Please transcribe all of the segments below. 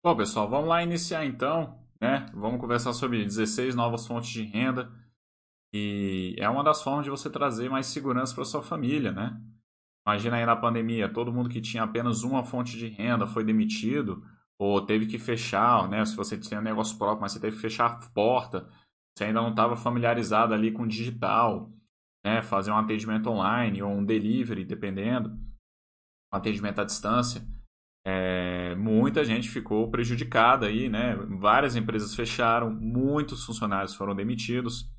Bom, pessoal, vamos lá iniciar então, né? Vamos conversar sobre 16 novas fontes de renda. E é uma das formas de você trazer mais segurança para sua família, né? Imagina aí na pandemia, todo mundo que tinha apenas uma fonte de renda foi demitido ou teve que fechar, né? Se você tinha negócio próprio, mas você teve que fechar a porta, você ainda não estava familiarizado ali com o digital, né? Fazer um atendimento online ou um delivery, dependendo, um atendimento à distância é, muita gente ficou prejudicada aí, né? Várias empresas fecharam, muitos funcionários foram demitidos.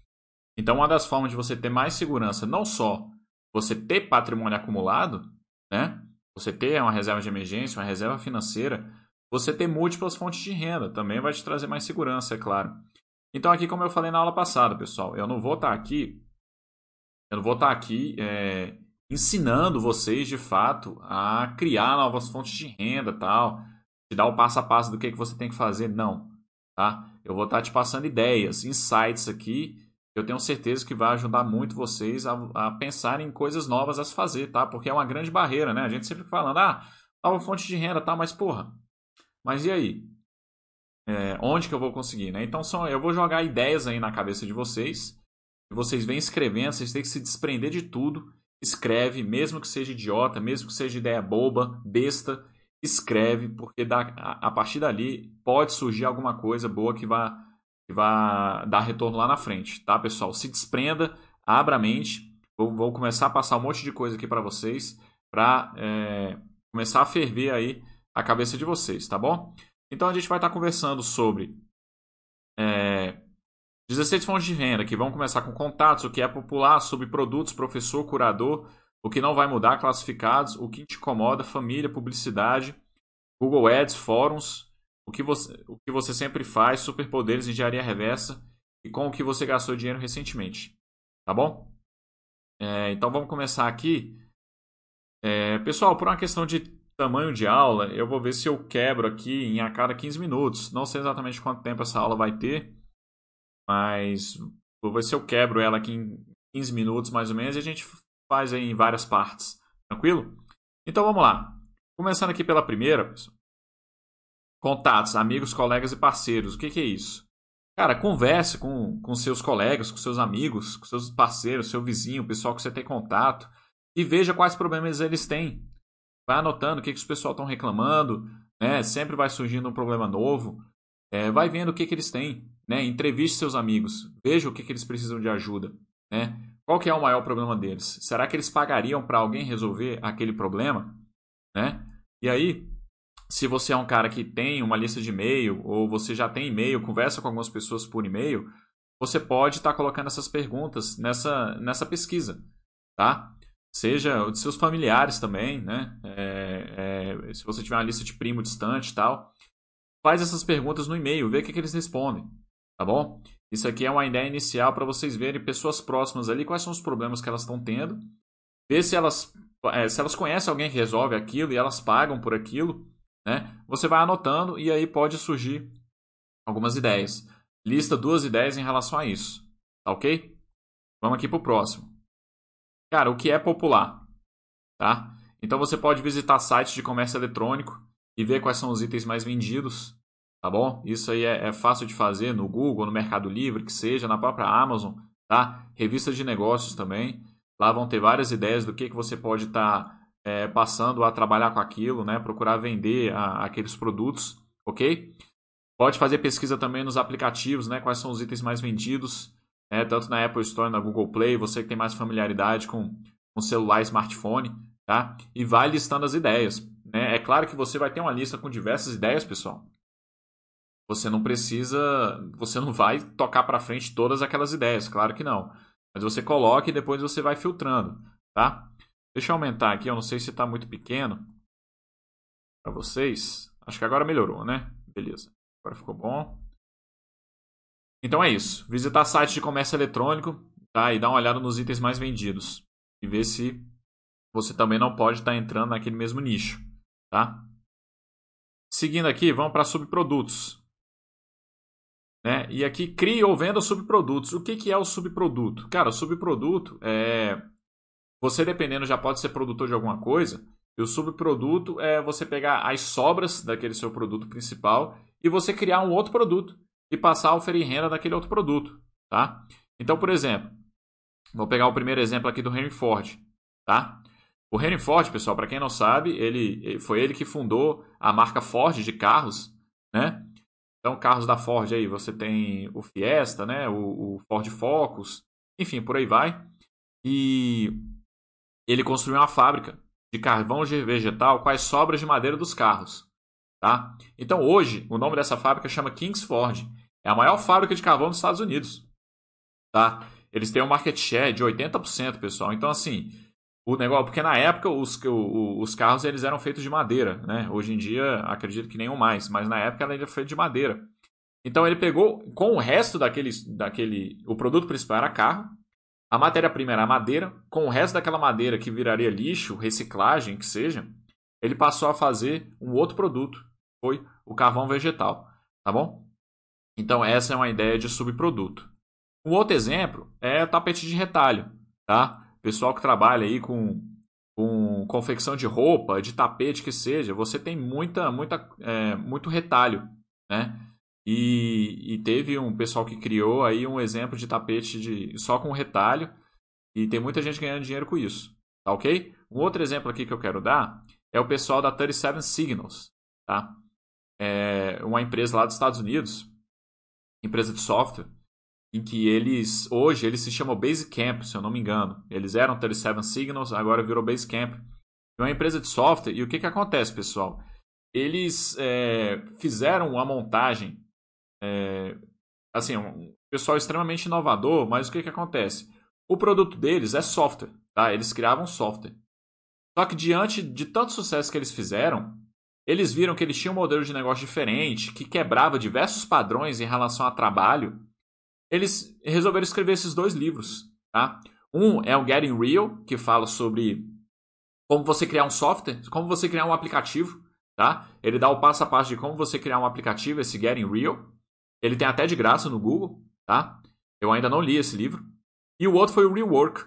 Então, uma das formas de você ter mais segurança, não só você ter patrimônio acumulado, né? Você ter uma reserva de emergência, uma reserva financeira, você ter múltiplas fontes de renda também vai te trazer mais segurança, é claro. Então, aqui, como eu falei na aula passada, pessoal, eu não vou estar aqui, eu não vou estar aqui é, ensinando vocês de fato a criar novas fontes de renda tal, te dar o passo a passo do que, que você tem que fazer, não. Tá? Eu vou estar te passando ideias, insights aqui, eu tenho certeza que vai ajudar muito vocês a, a pensar em coisas novas a se fazer, tá? Porque é uma grande barreira, né? A gente sempre falando, ah, nova fonte de renda, tá? Mas porra, mas e aí? É, onde que eu vou conseguir, né? Então são, eu vou jogar ideias aí na cabeça de vocês, vocês vêm escrevendo, vocês têm que se desprender de tudo escreve, mesmo que seja idiota, mesmo que seja ideia boba, besta, escreve, porque dá, a, a partir dali pode surgir alguma coisa boa que vai, que vai dar retorno lá na frente, tá, pessoal? Se desprenda, abra a mente. Vou, vou começar a passar um monte de coisa aqui para vocês, para é, começar a ferver aí a cabeça de vocês, tá bom? Então a gente vai estar conversando sobre é, 16 fontes de renda, que vão começar com contatos, o que é popular, subprodutos, professor, curador, o que não vai mudar, classificados, o que te incomoda, família, publicidade, Google Ads, fóruns, o que você, o que você sempre faz, superpoderes, engenharia reversa e com o que você gastou dinheiro recentemente. Tá bom? É, então vamos começar aqui. É, pessoal, por uma questão de tamanho de aula, eu vou ver se eu quebro aqui em a cada 15 minutos. Não sei exatamente quanto tempo essa aula vai ter. Mas vou ver se eu quebro ela aqui em 15 minutos mais ou menos e a gente faz em várias partes. Tranquilo? Então vamos lá. Começando aqui pela primeira, pessoal. Contatos, amigos, colegas e parceiros. O que, que é isso? Cara, converse com, com seus colegas, com seus amigos, com seus parceiros, seu vizinho, o pessoal que você tem contato e veja quais problemas eles têm. Vai anotando o que, que os pessoal estão reclamando, né? Sempre vai surgindo um problema novo. É, vai vendo o que, que eles têm. Né? Entreviste seus amigos, veja o que, que eles precisam de ajuda. Né? Qual que é o maior problema deles? Será que eles pagariam para alguém resolver aquele problema? Né? E aí, se você é um cara que tem uma lista de e-mail ou você já tem e-mail, conversa com algumas pessoas por e-mail, você pode estar tá colocando essas perguntas nessa, nessa pesquisa, tá? Seja de seus familiares também, né? É, é, se você tiver uma lista de primo distante e tal, faz essas perguntas no e-mail, vê o que, que eles respondem tá bom? Isso aqui é uma ideia inicial para vocês verem pessoas próximas ali, quais são os problemas que elas estão tendo, ver se elas, é, se elas conhecem alguém que resolve aquilo e elas pagam por aquilo, né? Você vai anotando e aí pode surgir algumas ideias. Lista duas ideias em relação a isso, tá ok? Vamos aqui para o próximo. Cara, o que é popular, tá? Então você pode visitar sites de comércio eletrônico e ver quais são os itens mais vendidos, tá bom? Isso aí é, é, fácil de fazer no Google, no Mercado Livre, que seja, na própria Amazon, tá? Revistas de negócios também. Lá vão ter várias ideias do que, que você pode estar tá, é, passando a trabalhar com aquilo, né? Procurar vender a, aqueles produtos, ok? Pode fazer pesquisa também nos aplicativos, né? Quais são os itens mais vendidos, né? tanto na Apple Store, na Google Play, você que tem mais familiaridade com, com celular smartphone, tá? E vai listando as ideias. Né? É claro que você vai ter uma lista com diversas ideias, pessoal. Você não precisa, você não vai tocar para frente todas aquelas ideias, claro que não. Mas você coloca e depois você vai filtrando, tá? Deixa eu aumentar aqui, eu não sei se está muito pequeno para vocês. Acho que agora melhorou, né? Beleza. Agora ficou bom. Então é isso. Visitar sites de comércio eletrônico tá? e dar uma olhada nos itens mais vendidos. E ver se você também não pode estar tá entrando naquele mesmo nicho. Tá? Seguindo aqui, vamos para subprodutos. Né? E aqui cria ou venda subprodutos. O que, que é o subproduto? Cara, o subproduto é. Você, dependendo, já pode ser produtor de alguma coisa. E o subproduto é você pegar as sobras daquele seu produto principal e você criar um outro produto e passar a oferir renda daquele outro produto, tá? Então, por exemplo, vou pegar o primeiro exemplo aqui do Henry Ford, tá? O Henry Ford, pessoal, para quem não sabe, ele foi ele que fundou a marca Ford de carros, né? Então, carros da Ford aí, você tem o Fiesta, né? O, o Ford Focus, enfim, por aí vai. E ele construiu uma fábrica de carvão vegetal com as sobras de madeira dos carros. Tá? Então hoje, o nome dessa fábrica chama Kingsford. É a maior fábrica de carvão dos Estados Unidos. Tá? Eles têm um market share de 80%, pessoal. Então, assim, o negócio. Porque na época os, os carros eles eram feitos de madeira. Né? Hoje em dia, acredito que nenhum mais. Mas na época ela era feita de madeira. Então ele pegou com o resto daquele. daquele o produto principal era carro. A matéria-prima era a madeira. Com o resto daquela madeira que viraria lixo, reciclagem, que seja, ele passou a fazer um outro produto foi o carvão vegetal, tá bom? Então essa é uma ideia de subproduto. Um outro exemplo é tapete de retalho, tá? Pessoal que trabalha aí com, com confecção de roupa, de tapete que seja, você tem muita, muita, é, muito retalho, né? E, e, teve um pessoal que criou aí um exemplo de tapete de só com retalho e tem muita gente ganhando dinheiro com isso, tá ok? Um outro exemplo aqui que eu quero dar é o pessoal da 37 Signals, tá? é, uma empresa lá dos Estados Unidos, empresa de software, em que eles, hoje, eles se chamam Basecamp, se eu não me engano. Eles eram 37 Signals, agora virou Basecamp. É uma empresa de software, e o que, que acontece, pessoal? Eles é, fizeram uma montagem, é, assim, um pessoal extremamente inovador, mas o que, que acontece? O produto deles é software, tá? Eles criavam software. Só que diante de tanto sucesso que eles fizeram, eles viram que eles tinham um modelo de negócio diferente, que quebrava diversos padrões em relação a trabalho. Eles resolveram escrever esses dois livros. Tá? Um é o Getting Real, que fala sobre como você criar um software, como você criar um aplicativo. Tá? Ele dá o passo a passo de como você criar um aplicativo, esse Getting Real. Ele tem até de graça no Google. Tá? Eu ainda não li esse livro. E o outro foi o Rework.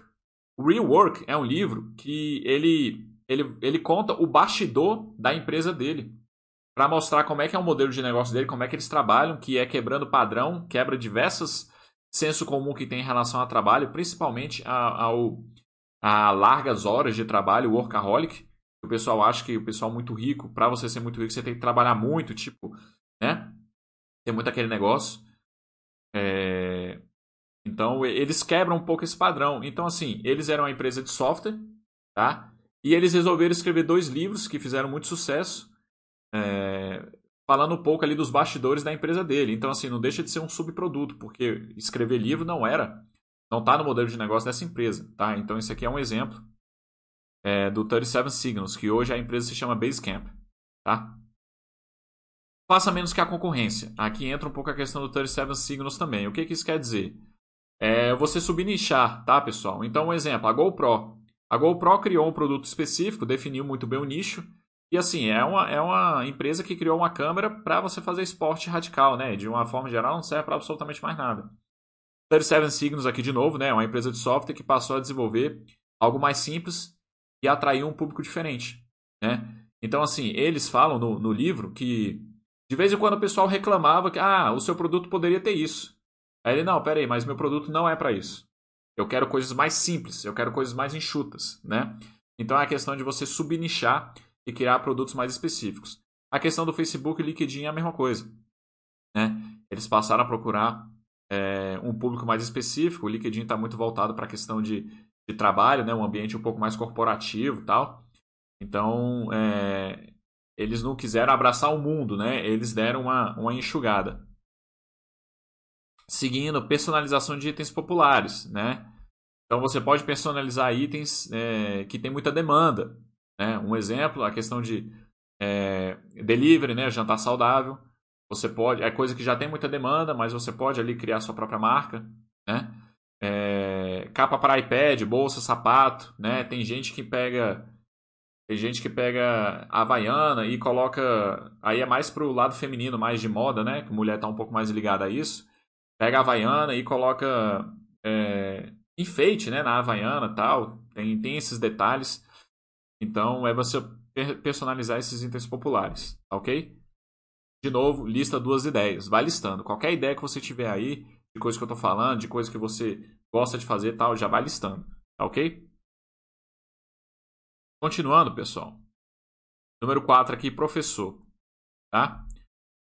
O Rework é um livro que ele ele, ele conta o bastidor da empresa dele. Para mostrar como é que é o modelo de negócio dele, como é que eles trabalham, que é quebrando padrão, quebra diversos senso comum que tem em relação ao trabalho, principalmente ao, a largas horas de trabalho, workaholic. O pessoal acha que o pessoal muito rico, para você ser muito rico, você tem que trabalhar muito, tipo, né? Tem muito aquele negócio. É... Então, eles quebram um pouco esse padrão. Então, assim, eles eram uma empresa de software, tá? E eles resolveram escrever dois livros que fizeram muito sucesso, é, falando um pouco ali dos bastidores da empresa dele. Então, assim, não deixa de ser um subproduto, porque escrever livro não era, não está no modelo de negócio dessa empresa, tá? Então, esse aqui é um exemplo é, do 37 Signals, que hoje a empresa se chama Basecamp, tá? Faça menos que a concorrência. Aqui entra um pouco a questão do 37 Signals também. O que, que isso quer dizer? É você subnichar, tá, pessoal? Então, um exemplo, a GoPro. A GoPro criou um produto específico, definiu muito bem o nicho. E assim, é uma, é uma empresa que criou uma câmera para você fazer esporte radical, né? De uma forma geral, não serve para absolutamente mais nada. 37 Signos aqui de novo, né? Uma empresa de software que passou a desenvolver algo mais simples e atraiu um público diferente, né? Então, assim, eles falam no, no livro que de vez em quando o pessoal reclamava que, ah, o seu produto poderia ter isso. Aí ele, não, peraí, mas meu produto não é para isso. Eu quero coisas mais simples, eu quero coisas mais enxutas, né? Então é a questão de você subnichar e criar produtos mais específicos. A questão do Facebook e LinkedIn é a mesma coisa, né? Eles passaram a procurar é, um público mais específico. O LinkedIn está muito voltado para a questão de, de trabalho, né? Um ambiente um pouco mais corporativo, e tal. Então é, eles não quiseram abraçar o mundo, né? Eles deram uma, uma enxugada seguindo personalização de itens populares, né? Então você pode personalizar itens é, que tem muita demanda. Né? Um exemplo, a questão de é, delivery, né? jantar saudável. Você pode, é coisa que já tem muita demanda, mas você pode ali criar sua própria marca, né? É, capa para iPad, bolsa, sapato, né? Tem gente que pega tem gente que pega a Havaiana e coloca. Aí é mais pro lado feminino, mais de moda, né? Que mulher tá um pouco mais ligada a isso pega a Havaiana e coloca é, enfeite né, na Havaiana tal. Tem, tem esses detalhes. Então é você personalizar esses itens populares, ok? De novo, lista duas ideias. Vai listando. Qualquer ideia que você tiver aí, de coisa que eu estou falando, de coisa que você gosta de fazer tal, já vai listando, tá ok? Continuando, pessoal. Número 4 aqui, professor. Tá?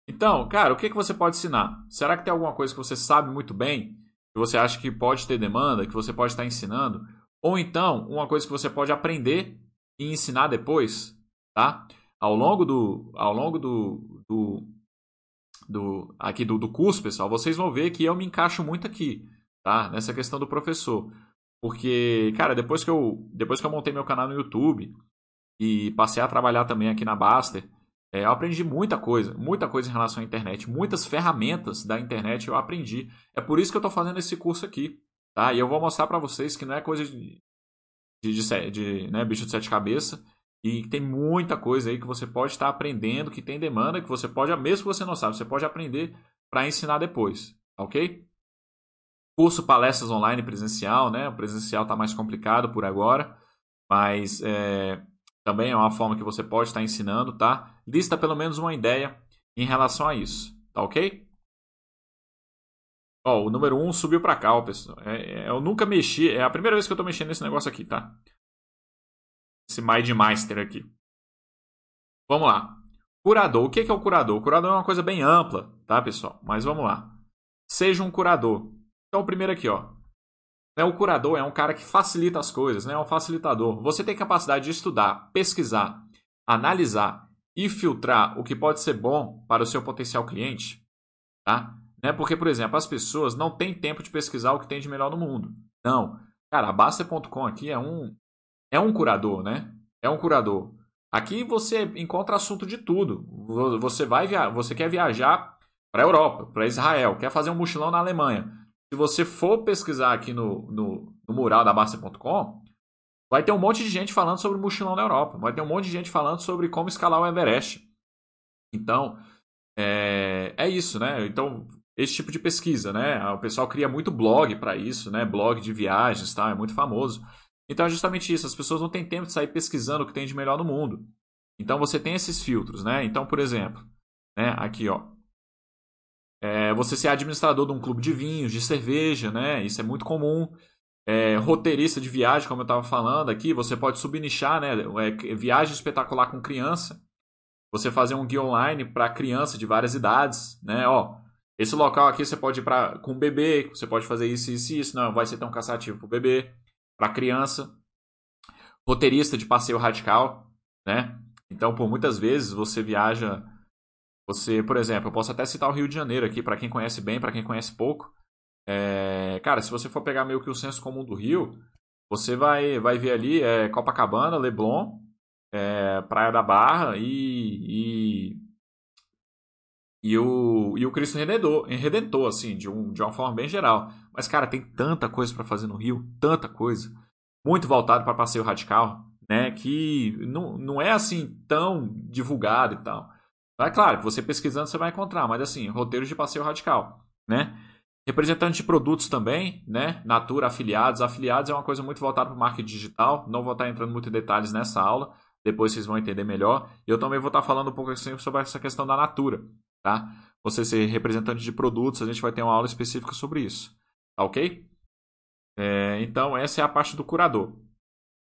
Então, cara, o que, que você pode ensinar? Será que tem alguma coisa que você sabe muito bem, que você acha que pode ter demanda, que você pode estar ensinando? Ou então, uma coisa que você pode aprender e ensinar depois, tá? Ao longo do, ao longo do, do, do aqui do, do curso, pessoal, vocês vão ver que eu me encaixo muito aqui, tá? Nessa questão do professor. Porque, cara, depois que eu, depois que eu montei meu canal no YouTube e passei a trabalhar também aqui na Baster, é, eu aprendi muita coisa, muita coisa em relação à internet, muitas ferramentas da internet eu aprendi. É por isso que eu estou fazendo esse curso aqui, tá? E eu vou mostrar para vocês que não é coisa de, de, de, de né, bicho de sete cabeças e tem muita coisa aí que você pode estar aprendendo, que tem demanda, que você pode, mesmo que você não sabe, você pode aprender para ensinar depois, ok? Curso palestras online presencial, né? O presencial está mais complicado por agora, mas é, também é uma forma que você pode estar ensinando, tá? Lista pelo menos uma ideia em relação a isso, tá ok? Ó, o número 1 um subiu para cá, ó, pessoal. É, é, eu nunca mexi, é a primeira vez que eu estou mexendo nesse negócio aqui, tá? Esse Master aqui. Vamos lá. Curador. O que é o curador? O curador é uma coisa bem ampla, tá, pessoal? Mas vamos lá. Seja um curador. Então, o primeiro aqui, ó. É o curador é um cara que facilita as coisas, né? É um facilitador. Você tem capacidade de estudar, pesquisar, analisar e filtrar o que pode ser bom para o seu potencial cliente, tá? Né? Porque, por exemplo, as pessoas não têm tempo de pesquisar o que tem de melhor no mundo. Não. Cara, a Baster.com aqui é um é um curador, né? É um curador. Aqui você encontra assunto de tudo. Você vai via... você quer viajar para a Europa, para Israel, quer fazer um mochilão na Alemanha se você for pesquisar aqui no, no, no mural da Basta.com, vai ter um monte de gente falando sobre mochilão na Europa. Vai ter um monte de gente falando sobre como escalar o Everest. Então, é, é isso, né? Então, esse tipo de pesquisa, né? O pessoal cria muito blog para isso, né? Blog de viagens, tá? É muito famoso. Então, é justamente isso. As pessoas não têm tempo de sair pesquisando o que tem de melhor no mundo. Então, você tem esses filtros, né? Então, por exemplo, né? Aqui, ó. É, você ser administrador de um clube de vinhos, de cerveja, né? Isso é muito comum. É, roteirista de viagem, como eu estava falando aqui, você pode subnichar, né? É, viagem espetacular com criança. Você fazer um guia online para criança de várias idades, né? Ó, esse local aqui você pode ir para com bebê, você pode fazer isso, isso e isso. Não, vai ser tão cansativo para o bebê, para criança. Roteirista de passeio radical, né? Então, por muitas vezes você viaja você, por exemplo, eu posso até citar o Rio de Janeiro aqui, para quem conhece bem, para quem conhece pouco. É, cara, se você for pegar meio que o senso comum do Rio, você vai, vai ver ali é, Copacabana, Leblon, é, Praia da Barra e, e, e, o, e o Cristo Redentor, Redentor assim, de, um, de uma forma bem geral. Mas, cara, tem tanta coisa para fazer no Rio, tanta coisa. Muito voltado para passeio radical, né? Que não, não é assim tão divulgado e tal. É claro você pesquisando você vai encontrar, mas assim, roteiros de passeio radical, né? Representante de produtos também, né? Natura, afiliados. Afiliados é uma coisa muito voltada para o marketing digital. Não vou estar entrando muito em detalhes nessa aula. Depois vocês vão entender melhor. Eu também vou estar falando um pouco assim sobre essa questão da Natura, tá? Você ser representante de produtos, a gente vai ter uma aula específica sobre isso, tá ok? É, então, essa é a parte do curador.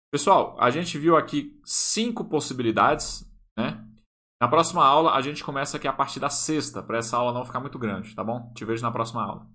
Pessoal, a gente viu aqui cinco possibilidades, né? Na próxima aula, a gente começa aqui a partir da sexta, para essa aula não ficar muito grande, tá bom? Te vejo na próxima aula.